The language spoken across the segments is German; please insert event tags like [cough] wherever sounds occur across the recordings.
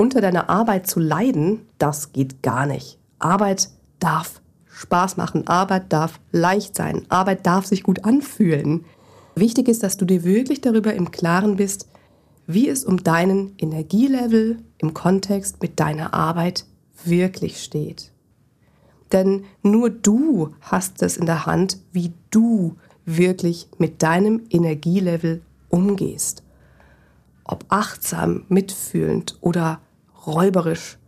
unter deiner Arbeit zu leiden, das geht gar nicht. Arbeit darf Spaß machen, Arbeit darf leicht sein, Arbeit darf sich gut anfühlen. Wichtig ist, dass du dir wirklich darüber im Klaren bist, wie es um deinen Energielevel im Kontext mit deiner Arbeit wirklich steht. Denn nur du hast es in der Hand, wie du wirklich mit deinem Energielevel umgehst. Ob achtsam, mitfühlend oder räuberisch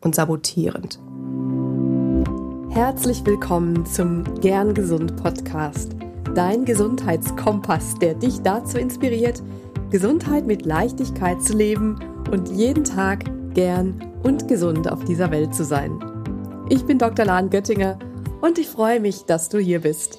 und sabotierend. Herzlich willkommen zum Gern Gesund Podcast, dein Gesundheitskompass, der dich dazu inspiriert, Gesundheit mit Leichtigkeit zu leben und jeden Tag gern und gesund auf dieser Welt zu sein. Ich bin Dr. Lahn Göttinger und ich freue mich, dass du hier bist.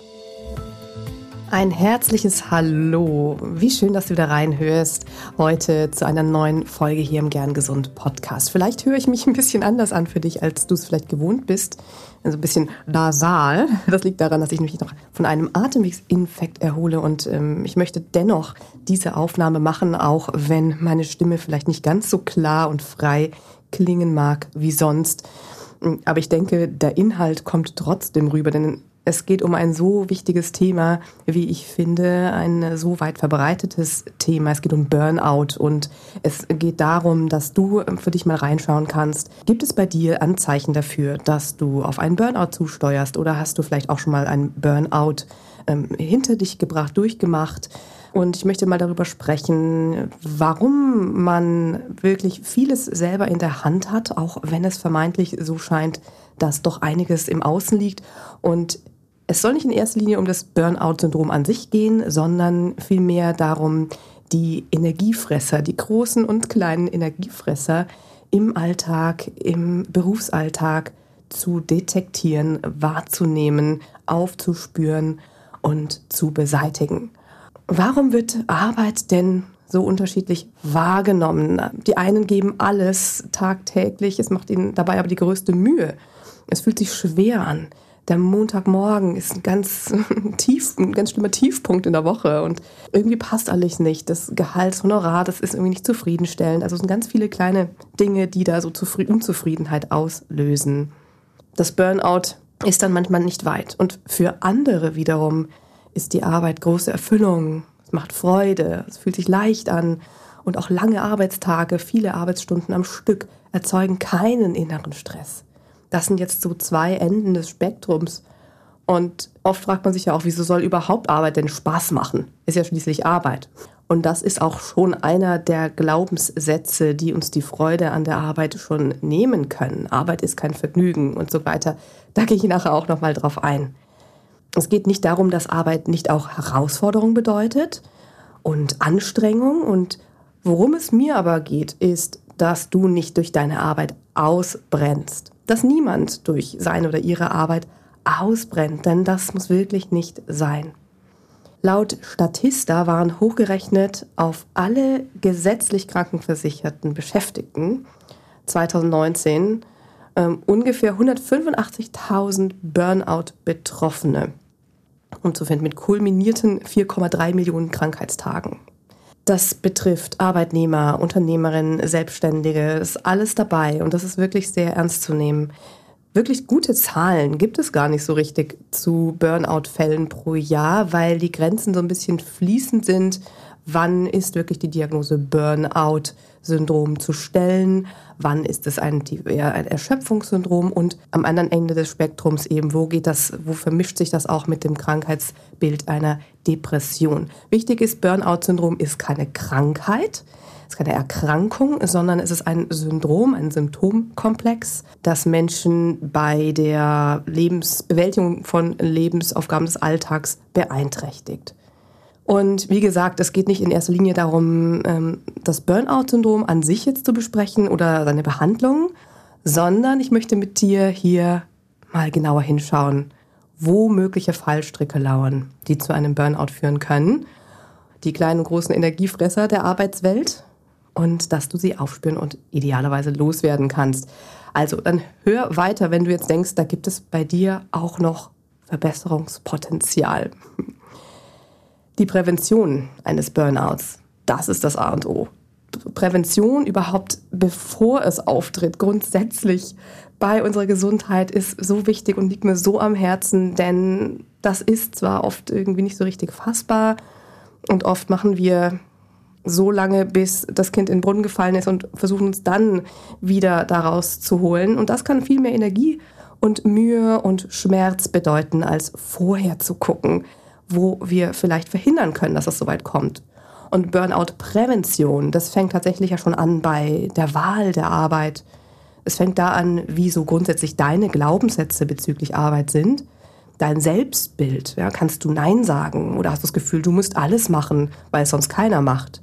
Ein herzliches Hallo. Wie schön, dass du wieder reinhörst heute zu einer neuen Folge hier im Gern Gesund Podcast. Vielleicht höre ich mich ein bisschen anders an für dich, als du es vielleicht gewohnt bist. Also ein bisschen nasal. Das liegt daran, dass ich mich noch von einem Atemwegsinfekt erhole und ähm, ich möchte dennoch diese Aufnahme machen, auch wenn meine Stimme vielleicht nicht ganz so klar und frei klingen mag wie sonst. Aber ich denke, der Inhalt kommt trotzdem rüber, denn es geht um ein so wichtiges Thema, wie ich finde, ein so weit verbreitetes Thema. Es geht um Burnout und es geht darum, dass du für dich mal reinschauen kannst. Gibt es bei dir Anzeichen dafür, dass du auf einen Burnout zusteuerst oder hast du vielleicht auch schon mal einen Burnout ähm, hinter dich gebracht, durchgemacht? Und ich möchte mal darüber sprechen, warum man wirklich vieles selber in der Hand hat, auch wenn es vermeintlich so scheint, dass doch einiges im Außen liegt. Und es soll nicht in erster Linie um das Burnout-Syndrom an sich gehen, sondern vielmehr darum, die Energiefresser, die großen und kleinen Energiefresser im Alltag, im Berufsalltag zu detektieren, wahrzunehmen, aufzuspüren und zu beseitigen. Warum wird Arbeit denn so unterschiedlich wahrgenommen? Die einen geben alles tagtäglich, es macht ihnen dabei aber die größte Mühe. Es fühlt sich schwer an der Montagmorgen ist ein ganz [laughs] tief, ein ganz schlimmer Tiefpunkt in der Woche und irgendwie passt alles nicht. Das Gehaltshonorar, das ist irgendwie nicht zufriedenstellend. Also es sind ganz viele kleine Dinge, die da so Unzufriedenheit auslösen. Das Burnout ist dann manchmal nicht weit. Und für andere wiederum ist die Arbeit große Erfüllung. Es macht Freude, es fühlt sich leicht an. Und auch lange Arbeitstage, viele Arbeitsstunden am Stück erzeugen keinen inneren Stress das sind jetzt so zwei Enden des Spektrums. Und oft fragt man sich ja auch, wieso soll überhaupt Arbeit denn Spaß machen? Ist ja schließlich Arbeit. Und das ist auch schon einer der Glaubenssätze, die uns die Freude an der Arbeit schon nehmen können. Arbeit ist kein Vergnügen und so weiter. Da gehe ich nachher auch nochmal drauf ein. Es geht nicht darum, dass Arbeit nicht auch Herausforderung bedeutet und Anstrengung. Und worum es mir aber geht, ist, dass du nicht durch deine Arbeit ausbrennst dass niemand durch seine oder ihre Arbeit ausbrennt, denn das muss wirklich nicht sein. Laut Statista waren hochgerechnet auf alle gesetzlich krankenversicherten Beschäftigten 2019 ähm, ungefähr 185.000 Burnout-Betroffene und zu finden mit kulminierten 4,3 Millionen Krankheitstagen. Das betrifft Arbeitnehmer, Unternehmerinnen, Selbstständige, ist alles dabei und das ist wirklich sehr ernst zu nehmen. Wirklich gute Zahlen gibt es gar nicht so richtig zu Burnout-Fällen pro Jahr, weil die Grenzen so ein bisschen fließend sind. Wann ist wirklich die Diagnose Burnout? Syndrom zu stellen, wann ist es ein, ein Erschöpfungssyndrom und am anderen Ende des Spektrums eben, wo geht das, wo vermischt sich das auch mit dem Krankheitsbild einer Depression. Wichtig ist, Burnout-Syndrom ist keine Krankheit, ist keine Erkrankung, sondern es ist ein Syndrom, ein Symptomkomplex, das Menschen bei der Lebensbewältigung von Lebensaufgaben des Alltags beeinträchtigt. Und wie gesagt, es geht nicht in erster Linie darum, ähm, das Burnout-Syndrom an sich jetzt zu besprechen oder seine Behandlung, sondern ich möchte mit dir hier mal genauer hinschauen, wo mögliche Fallstricke lauern, die zu einem Burnout führen können. Die kleinen und großen Energiefresser der Arbeitswelt und dass du sie aufspüren und idealerweise loswerden kannst. Also dann hör weiter, wenn du jetzt denkst, da gibt es bei dir auch noch Verbesserungspotenzial. Die Prävention eines Burnouts, das ist das A und O. Prävention überhaupt, bevor es auftritt, grundsätzlich bei unserer Gesundheit ist so wichtig und liegt mir so am Herzen, denn das ist zwar oft irgendwie nicht so richtig fassbar und oft machen wir so lange, bis das Kind in den Brunnen gefallen ist und versuchen uns dann wieder daraus zu holen. Und das kann viel mehr Energie und Mühe und Schmerz bedeuten, als vorher zu gucken, wo wir vielleicht verhindern können, dass es so weit kommt. Und Burnout-Prävention, das fängt tatsächlich ja schon an bei der Wahl der Arbeit. Es fängt da an, wie so grundsätzlich deine Glaubenssätze bezüglich Arbeit sind. Dein Selbstbild, ja, kannst du Nein sagen oder hast du das Gefühl, du musst alles machen, weil es sonst keiner macht.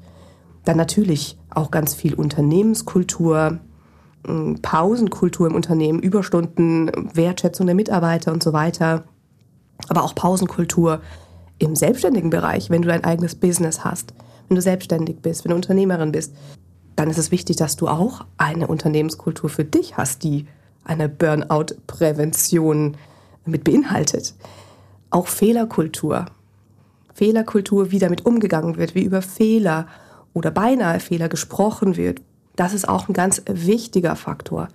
Dann natürlich auch ganz viel Unternehmenskultur, hm, Pausenkultur im Unternehmen, Überstunden, Wertschätzung der Mitarbeiter und so weiter. Aber auch Pausenkultur im selbstständigen Bereich, wenn du dein eigenes Business hast wenn du selbstständig bist, wenn du Unternehmerin bist, dann ist es wichtig, dass du auch eine Unternehmenskultur für dich hast, die eine Burnout-Prävention mit beinhaltet. Auch Fehlerkultur. Fehlerkultur, wie damit umgegangen wird, wie über Fehler oder beinahe Fehler gesprochen wird. Das ist auch ein ganz wichtiger Faktor.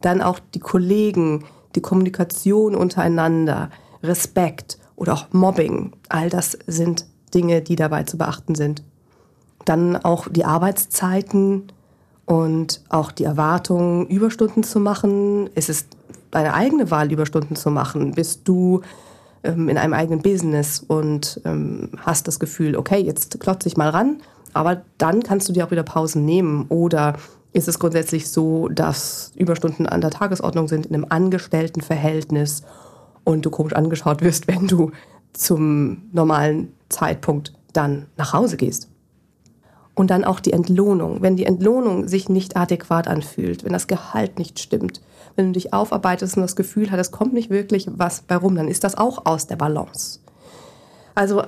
Dann auch die Kollegen, die Kommunikation untereinander, Respekt oder auch Mobbing. All das sind Dinge, die dabei zu beachten sind. Dann auch die Arbeitszeiten und auch die Erwartung, Überstunden zu machen. Es ist deine eigene Wahl, Überstunden zu machen. Bist du ähm, in einem eigenen Business und ähm, hast das Gefühl, okay, jetzt klotze ich mal ran, aber dann kannst du dir auch wieder Pausen nehmen. Oder ist es grundsätzlich so, dass Überstunden an der Tagesordnung sind in einem Angestelltenverhältnis und du komisch angeschaut wirst, wenn du zum normalen Zeitpunkt dann nach Hause gehst? Und dann auch die Entlohnung. Wenn die Entlohnung sich nicht adäquat anfühlt, wenn das Gehalt nicht stimmt, wenn du dich aufarbeitest und das Gefühl hast, es kommt nicht wirklich was bei rum, dann ist das auch aus der Balance. Also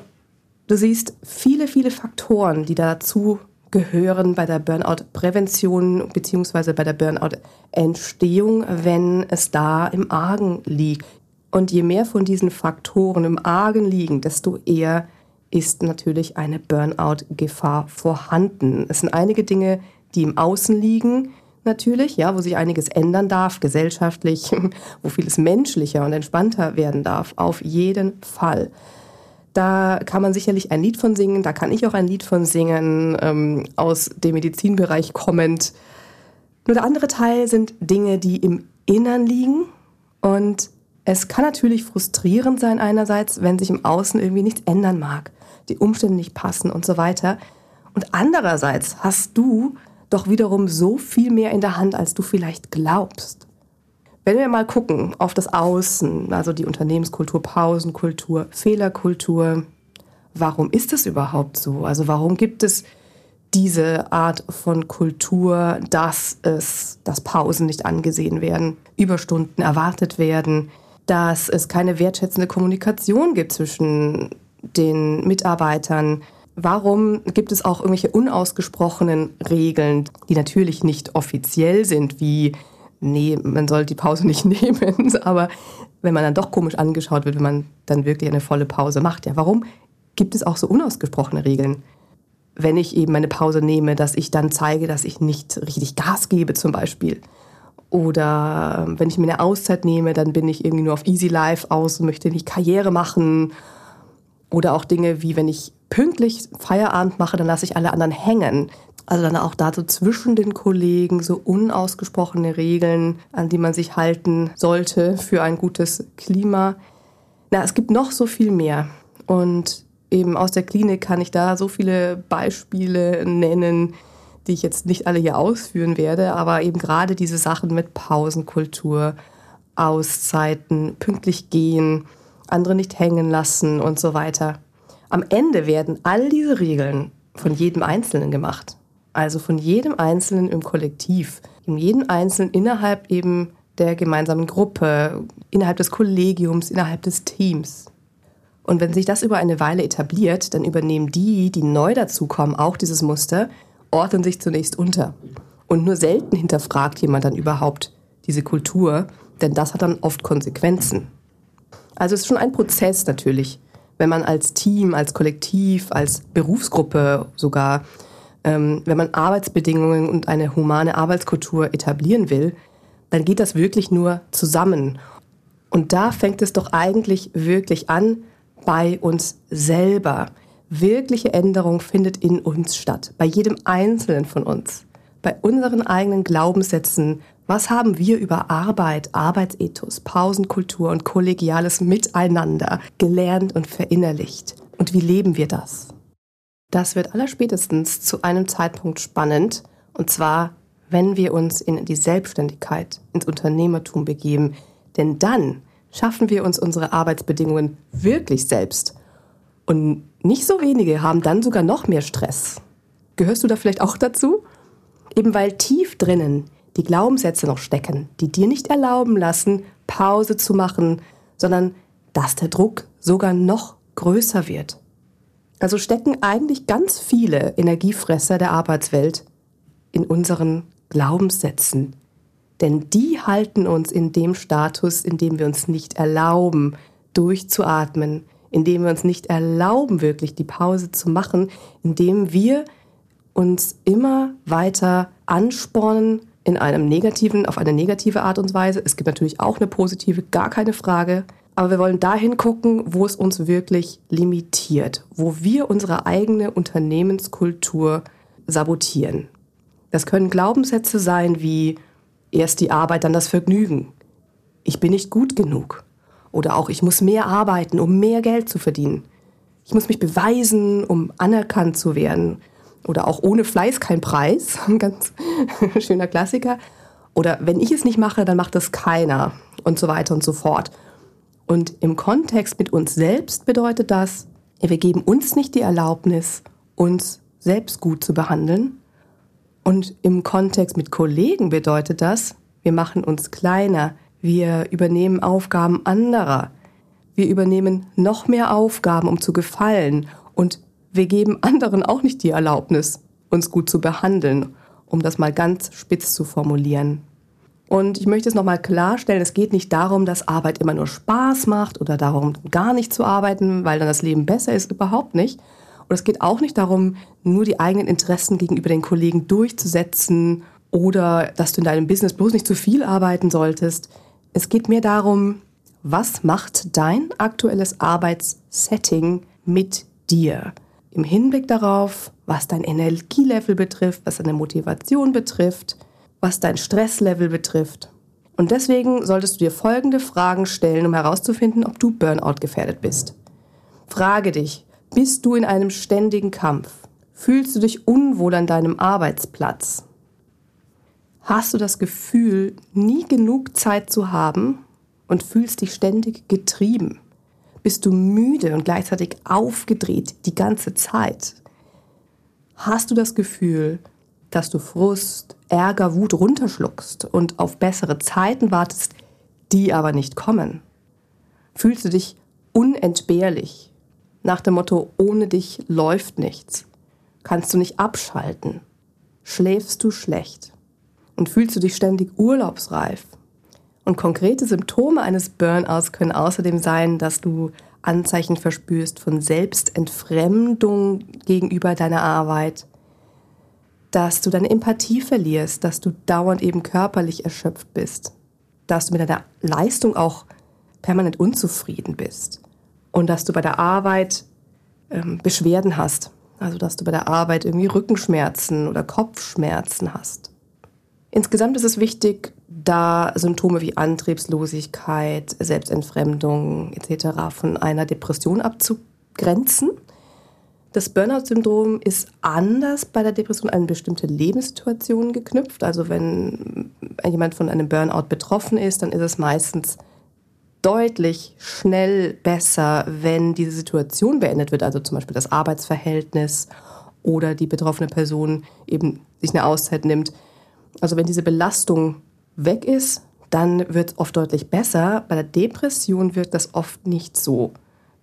du siehst viele, viele Faktoren, die dazu gehören bei der Burnout-Prävention bzw. bei der Burnout-Entstehung, wenn es da im Argen liegt. Und je mehr von diesen Faktoren im Argen liegen, desto eher ist natürlich eine Burnout-Gefahr vorhanden. Es sind einige Dinge, die im Außen liegen, natürlich, ja, wo sich einiges ändern darf, gesellschaftlich, [laughs] wo vieles menschlicher und entspannter werden darf, auf jeden Fall. Da kann man sicherlich ein Lied von singen, da kann ich auch ein Lied von singen, ähm, aus dem Medizinbereich kommend. Nur der andere Teil sind Dinge, die im Innern liegen und es kann natürlich frustrierend sein einerseits, wenn sich im Außen irgendwie nichts ändern mag die Umstände nicht passen und so weiter. Und andererseits hast du doch wiederum so viel mehr in der Hand, als du vielleicht glaubst. Wenn wir mal gucken auf das Außen, also die Unternehmenskultur, Pausenkultur, Fehlerkultur, warum ist es überhaupt so? Also warum gibt es diese Art von Kultur, dass es, dass Pausen nicht angesehen werden, Überstunden erwartet werden, dass es keine wertschätzende Kommunikation gibt zwischen den Mitarbeitern. Warum gibt es auch irgendwelche unausgesprochenen Regeln, die natürlich nicht offiziell sind, wie, nee, man soll die Pause nicht [laughs] nehmen, aber wenn man dann doch komisch angeschaut wird, wenn man dann wirklich eine volle Pause macht, ja, warum gibt es auch so unausgesprochene Regeln? Wenn ich eben eine Pause nehme, dass ich dann zeige, dass ich nicht richtig Gas gebe zum Beispiel. Oder wenn ich mir eine Auszeit nehme, dann bin ich irgendwie nur auf Easy Life aus und möchte nicht Karriere machen oder auch Dinge wie, wenn ich pünktlich Feierabend mache, dann lasse ich alle anderen hängen. Also dann auch dazu zwischen den Kollegen so unausgesprochene Regeln, an die man sich halten sollte für ein gutes Klima. Na, es gibt noch so viel mehr. Und eben aus der Klinik kann ich da so viele Beispiele nennen, die ich jetzt nicht alle hier ausführen werde, aber eben gerade diese Sachen mit Pausenkultur, Auszeiten, pünktlich gehen, andere nicht hängen lassen und so weiter. Am Ende werden all diese Regeln von jedem Einzelnen gemacht. Also von jedem Einzelnen im Kollektiv, in jedem Einzelnen innerhalb eben der gemeinsamen Gruppe, innerhalb des Kollegiums, innerhalb des Teams. Und wenn sich das über eine Weile etabliert, dann übernehmen die, die neu dazukommen, auch dieses Muster, ordnen sich zunächst unter. Und nur selten hinterfragt jemand dann überhaupt diese Kultur, denn das hat dann oft Konsequenzen. Also es ist schon ein Prozess natürlich, wenn man als Team, als Kollektiv, als Berufsgruppe sogar ähm, wenn man Arbeitsbedingungen und eine humane Arbeitskultur etablieren will, dann geht das wirklich nur zusammen. Und da fängt es doch eigentlich wirklich an bei uns selber. Wirkliche Änderung findet in uns statt, bei jedem Einzelnen von uns, bei unseren eigenen Glaubenssätzen. Was haben wir über Arbeit, Arbeitsethos, Pausenkultur und kollegiales Miteinander gelernt und verinnerlicht? Und wie leben wir das? Das wird allerspätestens zu einem Zeitpunkt spannend, und zwar, wenn wir uns in die Selbstständigkeit, ins Unternehmertum begeben. Denn dann schaffen wir uns unsere Arbeitsbedingungen wirklich selbst. Und nicht so wenige haben dann sogar noch mehr Stress. Gehörst du da vielleicht auch dazu? Eben weil tief drinnen die Glaubenssätze noch stecken, die dir nicht erlauben lassen, Pause zu machen, sondern dass der Druck sogar noch größer wird. Also stecken eigentlich ganz viele Energiefresser der Arbeitswelt in unseren Glaubenssätzen. Denn die halten uns in dem Status, in dem wir uns nicht erlauben, durchzuatmen, in dem wir uns nicht erlauben, wirklich die Pause zu machen, in dem wir uns immer weiter anspornen in einem negativen, auf eine negative Art und Weise. Es gibt natürlich auch eine positive, gar keine Frage. Aber wir wollen dahin gucken, wo es uns wirklich limitiert, wo wir unsere eigene Unternehmenskultur sabotieren. Das können Glaubenssätze sein wie erst die Arbeit, dann das Vergnügen. Ich bin nicht gut genug. Oder auch ich muss mehr arbeiten, um mehr Geld zu verdienen. Ich muss mich beweisen, um anerkannt zu werden. Oder auch ohne Fleiß kein Preis. [laughs] Ein ganz [laughs] schöner Klassiker. Oder wenn ich es nicht mache, dann macht es keiner. Und so weiter und so fort. Und im Kontext mit uns selbst bedeutet das, wir geben uns nicht die Erlaubnis, uns selbst gut zu behandeln. Und im Kontext mit Kollegen bedeutet das, wir machen uns kleiner, wir übernehmen Aufgaben anderer, wir übernehmen noch mehr Aufgaben, um zu gefallen und wir geben anderen auch nicht die Erlaubnis, uns gut zu behandeln, um das mal ganz spitz zu formulieren. Und ich möchte es nochmal klarstellen, es geht nicht darum, dass Arbeit immer nur Spaß macht oder darum, gar nicht zu arbeiten, weil dann das Leben besser ist, überhaupt nicht. Und es geht auch nicht darum, nur die eigenen Interessen gegenüber den Kollegen durchzusetzen oder dass du in deinem Business bloß nicht zu viel arbeiten solltest. Es geht mehr darum, was macht dein aktuelles Arbeitssetting mit dir? Im Hinblick darauf, was dein Energielevel betrifft, was deine Motivation betrifft, was dein Stresslevel betrifft. Und deswegen solltest du dir folgende Fragen stellen, um herauszufinden, ob du Burnout gefährdet bist. Frage dich, bist du in einem ständigen Kampf? Fühlst du dich unwohl an deinem Arbeitsplatz? Hast du das Gefühl, nie genug Zeit zu haben und fühlst dich ständig getrieben? Bist du müde und gleichzeitig aufgedreht die ganze Zeit? Hast du das Gefühl, dass du Frust, Ärger, Wut runterschluckst und auf bessere Zeiten wartest, die aber nicht kommen? Fühlst du dich unentbehrlich? Nach dem Motto, ohne dich läuft nichts. Kannst du nicht abschalten? Schläfst du schlecht? Und fühlst du dich ständig urlaubsreif? Und konkrete Symptome eines Burnouts können außerdem sein, dass du Anzeichen verspürst von Selbstentfremdung gegenüber deiner Arbeit, dass du deine Empathie verlierst, dass du dauernd eben körperlich erschöpft bist, dass du mit deiner Leistung auch permanent unzufrieden bist und dass du bei der Arbeit ähm, Beschwerden hast, also dass du bei der Arbeit irgendwie Rückenschmerzen oder Kopfschmerzen hast. Insgesamt ist es wichtig, da Symptome wie Antriebslosigkeit, Selbstentfremdung etc. von einer Depression abzugrenzen das Burnout-Syndrom ist anders bei der Depression an bestimmte Lebenssituationen geknüpft. Also wenn jemand von einem Burnout betroffen ist, dann ist es meistens deutlich schnell besser, wenn diese Situation beendet wird, also zum Beispiel das Arbeitsverhältnis oder die betroffene Person eben sich eine Auszeit nimmt. Also wenn diese Belastung weg ist, dann wird es oft deutlich besser. Bei der Depression wirkt das oft nicht so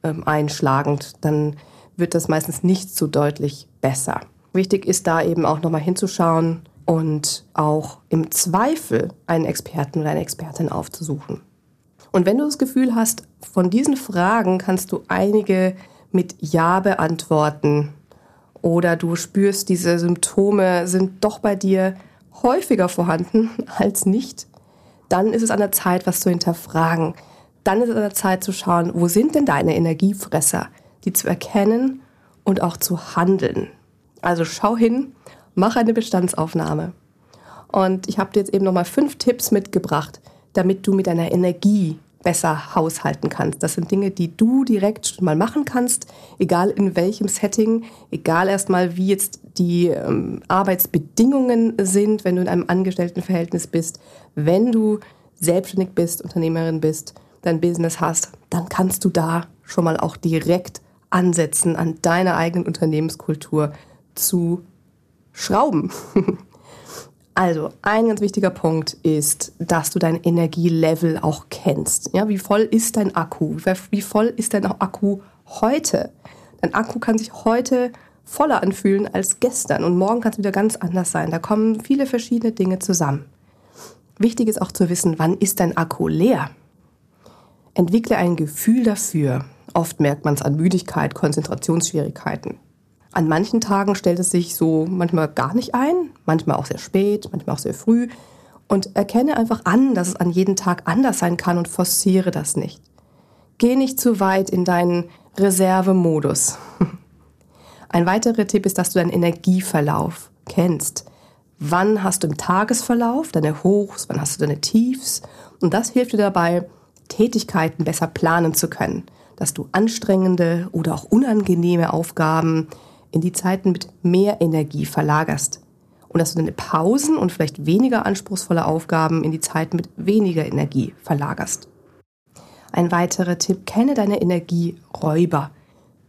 ähm, einschlagend. Dann wird das meistens nicht so deutlich besser. Wichtig ist da eben auch nochmal hinzuschauen und auch im Zweifel einen Experten oder eine Expertin aufzusuchen. Und wenn du das Gefühl hast, von diesen Fragen kannst du einige mit Ja beantworten oder du spürst, diese Symptome sind doch bei dir häufiger vorhanden [laughs] als nicht, dann ist es an der Zeit, was zu hinterfragen. Dann ist es an der Zeit zu schauen, wo sind denn deine Energiefresser, die zu erkennen und auch zu handeln. Also schau hin, mach eine Bestandsaufnahme. Und ich habe dir jetzt eben nochmal fünf Tipps mitgebracht, damit du mit deiner Energie besser haushalten kannst. Das sind Dinge, die du direkt mal machen kannst, egal in welchem Setting, egal erstmal, wie jetzt die ähm, Arbeitsbedingungen sind, wenn du in einem Angestelltenverhältnis bist, wenn du selbstständig bist, Unternehmerin bist, dein Business hast, dann kannst du da schon mal auch direkt ansetzen, an deiner eigenen Unternehmenskultur zu schrauben. [laughs] Also, ein ganz wichtiger Punkt ist, dass du dein Energielevel auch kennst. Ja, wie voll ist dein Akku? Wie voll ist dein Akku heute? Dein Akku kann sich heute voller anfühlen als gestern und morgen kann es wieder ganz anders sein. Da kommen viele verschiedene Dinge zusammen. Wichtig ist auch zu wissen, wann ist dein Akku leer? Entwickle ein Gefühl dafür. Oft merkt man es an Müdigkeit, Konzentrationsschwierigkeiten. An manchen Tagen stellt es sich so manchmal gar nicht ein, manchmal auch sehr spät, manchmal auch sehr früh. Und erkenne einfach an, dass es an jedem Tag anders sein kann und forciere das nicht. Geh nicht zu weit in deinen Reservemodus. [laughs] Ein weiterer Tipp ist, dass du deinen Energieverlauf kennst. Wann hast du im Tagesverlauf deine Hochs, wann hast du deine Tiefs? Und das hilft dir dabei, Tätigkeiten besser planen zu können, dass du anstrengende oder auch unangenehme Aufgaben in die Zeiten mit mehr Energie verlagerst und dass du deine Pausen und vielleicht weniger anspruchsvolle Aufgaben in die Zeiten mit weniger Energie verlagerst. Ein weiterer Tipp, kenne deine Energieräuber.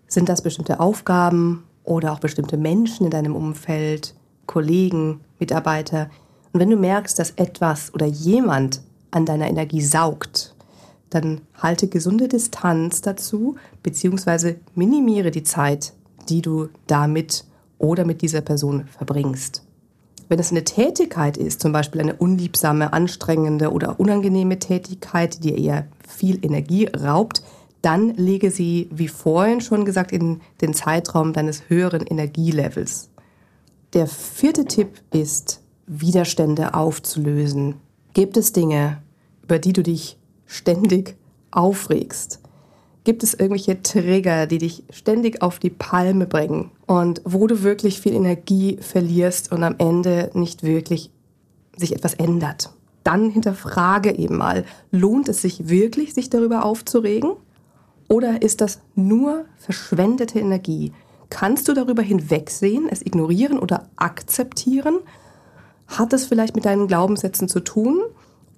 Sind das bestimmte Aufgaben oder auch bestimmte Menschen in deinem Umfeld, Kollegen, Mitarbeiter? Und wenn du merkst, dass etwas oder jemand an deiner Energie saugt, dann halte gesunde Distanz dazu, beziehungsweise minimiere die Zeit, die du damit oder mit dieser Person verbringst. Wenn es eine Tätigkeit ist, zum Beispiel eine unliebsame, anstrengende oder unangenehme Tätigkeit, die eher viel Energie raubt, dann lege sie, wie vorhin schon gesagt, in den Zeitraum deines höheren Energielevels. Der vierte Tipp ist, Widerstände aufzulösen. Gibt es Dinge, über die du dich ständig aufregst? Gibt es irgendwelche Trigger, die dich ständig auf die Palme bringen und wo du wirklich viel Energie verlierst und am Ende nicht wirklich sich etwas ändert? Dann hinterfrage eben mal, lohnt es sich wirklich, sich darüber aufzuregen? Oder ist das nur verschwendete Energie? Kannst du darüber hinwegsehen, es ignorieren oder akzeptieren? Hat es vielleicht mit deinen Glaubenssätzen zu tun?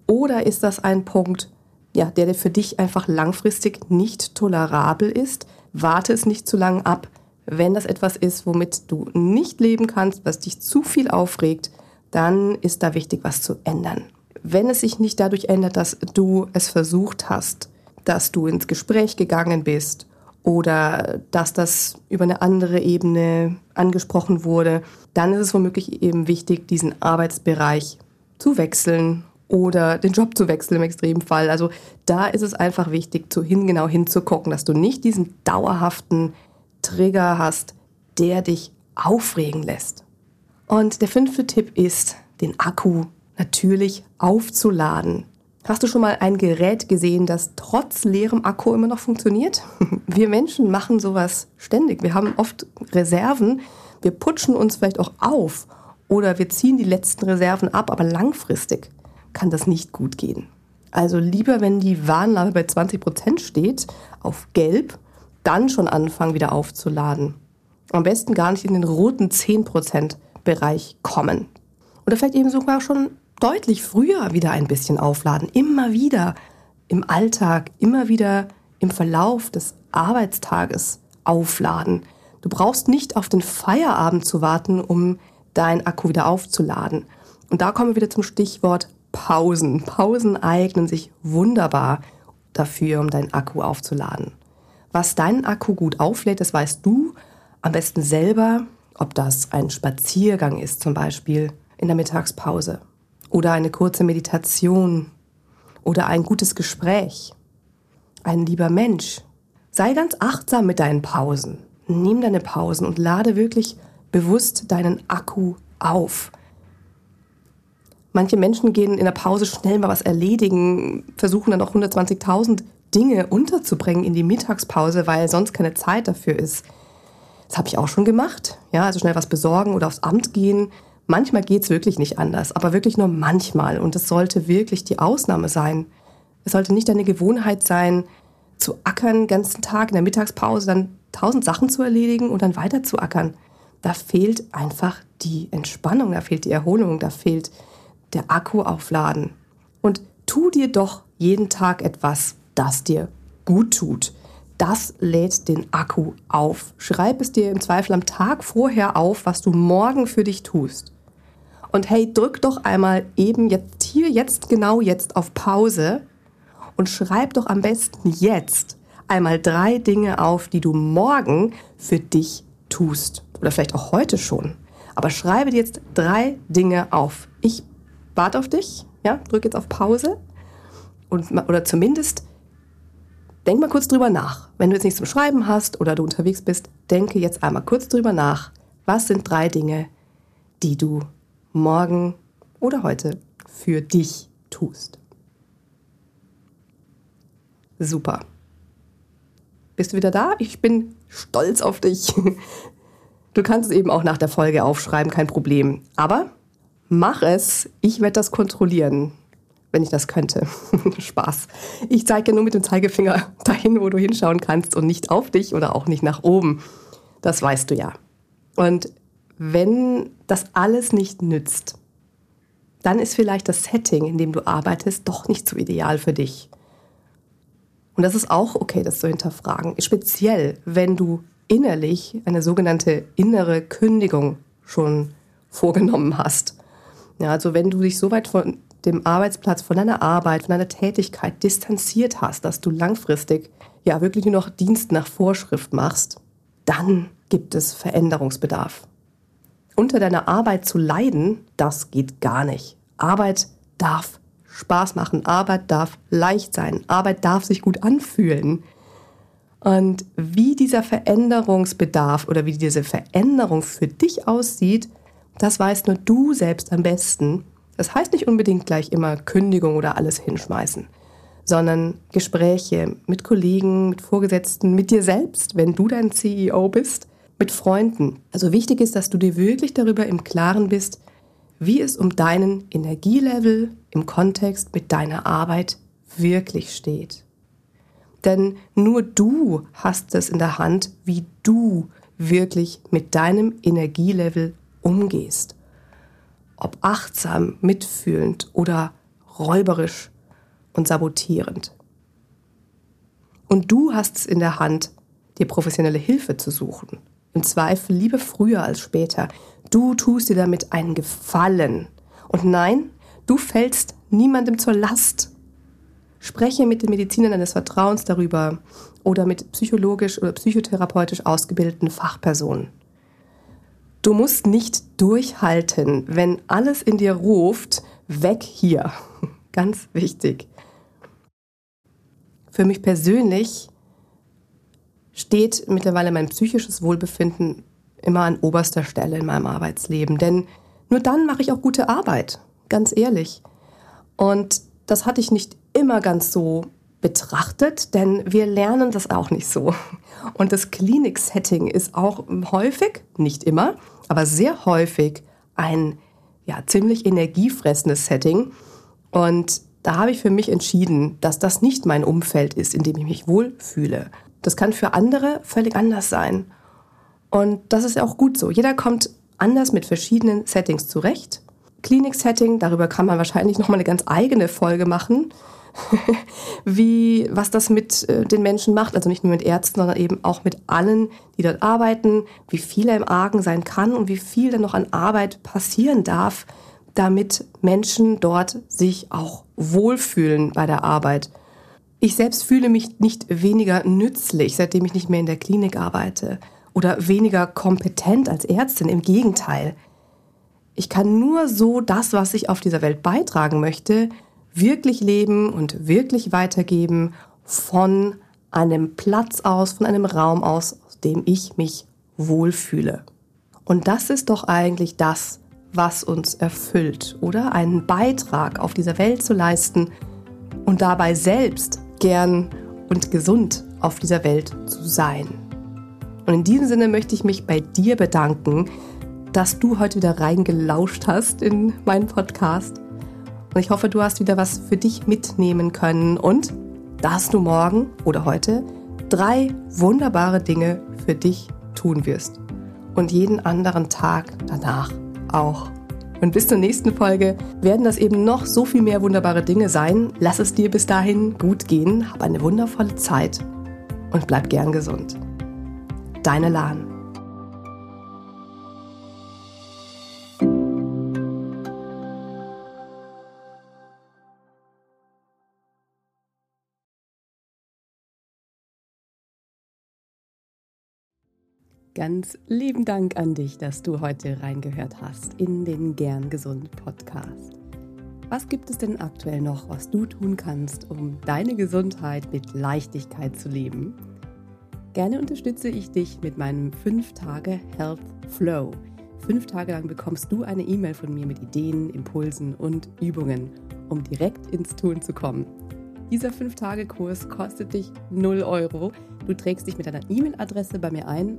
Oder ist das ein Punkt, ja, der, für dich einfach langfristig nicht tolerabel ist. Warte es nicht zu lang ab. Wenn das etwas ist, womit du nicht leben kannst, was dich zu viel aufregt, dann ist da wichtig, was zu ändern. Wenn es sich nicht dadurch ändert, dass du es versucht hast, dass du ins Gespräch gegangen bist oder dass das über eine andere Ebene angesprochen wurde, dann ist es womöglich eben wichtig, diesen Arbeitsbereich zu wechseln oder den Job zu wechseln im Extremfall. Also da ist es einfach wichtig, zu hin, genau hinzugucken, dass du nicht diesen dauerhaften Trigger hast, der dich aufregen lässt. Und der fünfte Tipp ist, den Akku natürlich aufzuladen. Hast du schon mal ein Gerät gesehen, das trotz leerem Akku immer noch funktioniert? [laughs] Wir Menschen machen sowas ständig. Wir haben oft Reserven. Wir putschen uns vielleicht auch auf oder wir ziehen die letzten Reserven ab, aber langfristig kann das nicht gut gehen. Also lieber, wenn die Warnlampe bei 20 Prozent steht, auf gelb, dann schon anfangen wieder aufzuladen. Am besten gar nicht in den roten 10 Prozent Bereich kommen. Oder vielleicht eben sogar schon deutlich früher wieder ein bisschen aufladen. Immer wieder im Alltag, immer wieder im Verlauf des Arbeitstages aufladen. Du brauchst nicht auf den Feierabend zu warten, um dein Akku wieder aufzuladen. Und da kommen wir wieder zum Stichwort Pausen. Pausen eignen sich wunderbar dafür, um deinen Akku aufzuladen. Was deinen Akku gut auflädt, das weißt du am besten selber, ob das ein Spaziergang ist zum Beispiel in der Mittagspause oder eine kurze Meditation oder ein gutes Gespräch. Ein lieber Mensch. Sei ganz achtsam mit deinen Pausen. Nimm deine Pausen und lade wirklich bewusst deinen Akku auf. Manche Menschen gehen in der Pause schnell mal was erledigen, versuchen dann auch 120.000 Dinge unterzubringen in die Mittagspause, weil sonst keine Zeit dafür ist. Das habe ich auch schon gemacht. Ja, also schnell was besorgen oder aufs Amt gehen. Manchmal geht es wirklich nicht anders, aber wirklich nur manchmal. Und es sollte wirklich die Ausnahme sein. Es sollte nicht deine Gewohnheit sein, zu ackern den ganzen Tag, in der Mittagspause dann tausend Sachen zu erledigen und dann weiter zu ackern. Da fehlt einfach die Entspannung, da fehlt die Erholung, da fehlt der Akku aufladen. Und tu dir doch jeden Tag etwas, das dir gut tut. Das lädt den Akku auf. Schreib es dir im Zweifel am Tag vorher auf, was du morgen für dich tust. Und hey, drück doch einmal eben jetzt hier, jetzt genau jetzt auf Pause und schreib doch am besten jetzt einmal drei Dinge auf, die du morgen für dich tust. Oder vielleicht auch heute schon. Aber schreibe jetzt drei Dinge auf. Ich warte auf dich, ja, drück jetzt auf Pause und, oder zumindest denk mal kurz drüber nach. Wenn du jetzt nichts zum Schreiben hast oder du unterwegs bist, denke jetzt einmal kurz drüber nach. Was sind drei Dinge, die du morgen oder heute für dich tust? Super. Bist du wieder da? Ich bin stolz auf dich. [laughs] Du kannst es eben auch nach der Folge aufschreiben, kein Problem. Aber mach es. Ich werde das kontrollieren, wenn ich das könnte. [laughs] Spaß. Ich zeige nur mit dem Zeigefinger [laughs] dahin, wo du hinschauen kannst und nicht auf dich oder auch nicht nach oben. Das weißt du ja. Und wenn das alles nicht nützt, dann ist vielleicht das Setting, in dem du arbeitest, doch nicht so ideal für dich. Und das ist auch okay, das zu hinterfragen. Speziell, wenn du innerlich eine sogenannte innere Kündigung schon vorgenommen hast. Ja, also wenn du dich so weit von dem Arbeitsplatz, von deiner Arbeit, von deiner Tätigkeit distanziert hast, dass du langfristig ja wirklich nur noch Dienst nach Vorschrift machst, dann gibt es Veränderungsbedarf. Unter deiner Arbeit zu leiden, das geht gar nicht. Arbeit darf Spaß machen, Arbeit darf leicht sein, Arbeit darf sich gut anfühlen. Und wie dieser Veränderungsbedarf oder wie diese Veränderung für dich aussieht, das weißt nur du selbst am besten. Das heißt nicht unbedingt gleich immer Kündigung oder alles hinschmeißen, sondern Gespräche mit Kollegen, mit Vorgesetzten, mit dir selbst, wenn du dein CEO bist, mit Freunden. Also wichtig ist, dass du dir wirklich darüber im Klaren bist, wie es um deinen Energielevel im Kontext mit deiner Arbeit wirklich steht. Denn nur du hast es in der Hand, wie du wirklich mit deinem Energielevel umgehst. Ob achtsam, mitfühlend oder räuberisch und sabotierend. Und du hast es in der Hand, dir professionelle Hilfe zu suchen. Im Zweifel lieber früher als später. Du tust dir damit einen Gefallen. Und nein, du fällst niemandem zur Last. Spreche mit den Medizinern deines Vertrauens darüber oder mit psychologisch oder psychotherapeutisch ausgebildeten Fachpersonen. Du musst nicht durchhalten, wenn alles in dir ruft, weg hier. [laughs] Ganz wichtig. Für mich persönlich steht mittlerweile mein psychisches Wohlbefinden immer an oberster Stelle in meinem Arbeitsleben. Denn nur dann mache ich auch gute Arbeit, ganz ehrlich. Und das hatte ich nicht immer ganz so betrachtet, denn wir lernen das auch nicht so. Und das Klinik-Setting ist auch häufig, nicht immer, aber sehr häufig ein ja, ziemlich energiefressendes Setting. Und da habe ich für mich entschieden, dass das nicht mein Umfeld ist, in dem ich mich wohlfühle. Das kann für andere völlig anders sein. Und das ist auch gut so. Jeder kommt anders mit verschiedenen Settings zurecht. Klinik-Setting, darüber kann man wahrscheinlich nochmal eine ganz eigene Folge machen, [laughs] wie, was das mit äh, den Menschen macht, also nicht nur mit Ärzten, sondern eben auch mit allen, die dort arbeiten, wie viel er im Argen sein kann und wie viel dann noch an Arbeit passieren darf, damit Menschen dort sich auch wohlfühlen bei der Arbeit. Ich selbst fühle mich nicht weniger nützlich, seitdem ich nicht mehr in der Klinik arbeite oder weniger kompetent als Ärztin. Im Gegenteil. Ich kann nur so das, was ich auf dieser Welt beitragen möchte, wirklich leben und wirklich weitergeben von einem Platz aus, von einem Raum aus, aus dem ich mich wohlfühle. Und das ist doch eigentlich das, was uns erfüllt, oder? Einen Beitrag auf dieser Welt zu leisten und dabei selbst gern und gesund auf dieser Welt zu sein. Und in diesem Sinne möchte ich mich bei dir bedanken, dass du heute wieder reingelauscht hast in meinen Podcast. Und ich hoffe, du hast wieder was für dich mitnehmen können und dass du morgen oder heute drei wunderbare Dinge für dich tun wirst. Und jeden anderen Tag danach auch. Und bis zur nächsten Folge werden das eben noch so viel mehr wunderbare Dinge sein. Lass es dir bis dahin gut gehen, hab eine wundervolle Zeit und bleib gern gesund. Deine Lahn. Ganz lieben Dank an dich, dass du heute reingehört hast in den Gern Gesund Podcast. Was gibt es denn aktuell noch, was du tun kannst, um deine Gesundheit mit Leichtigkeit zu leben? Gerne unterstütze ich dich mit meinem 5-Tage Health Flow. Fünf Tage lang bekommst du eine E-Mail von mir mit Ideen, Impulsen und Übungen, um direkt ins Tun zu kommen. Dieser 5-Tage-Kurs kostet dich 0 Euro. Du trägst dich mit deiner E-Mail-Adresse bei mir ein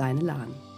deine Lahn.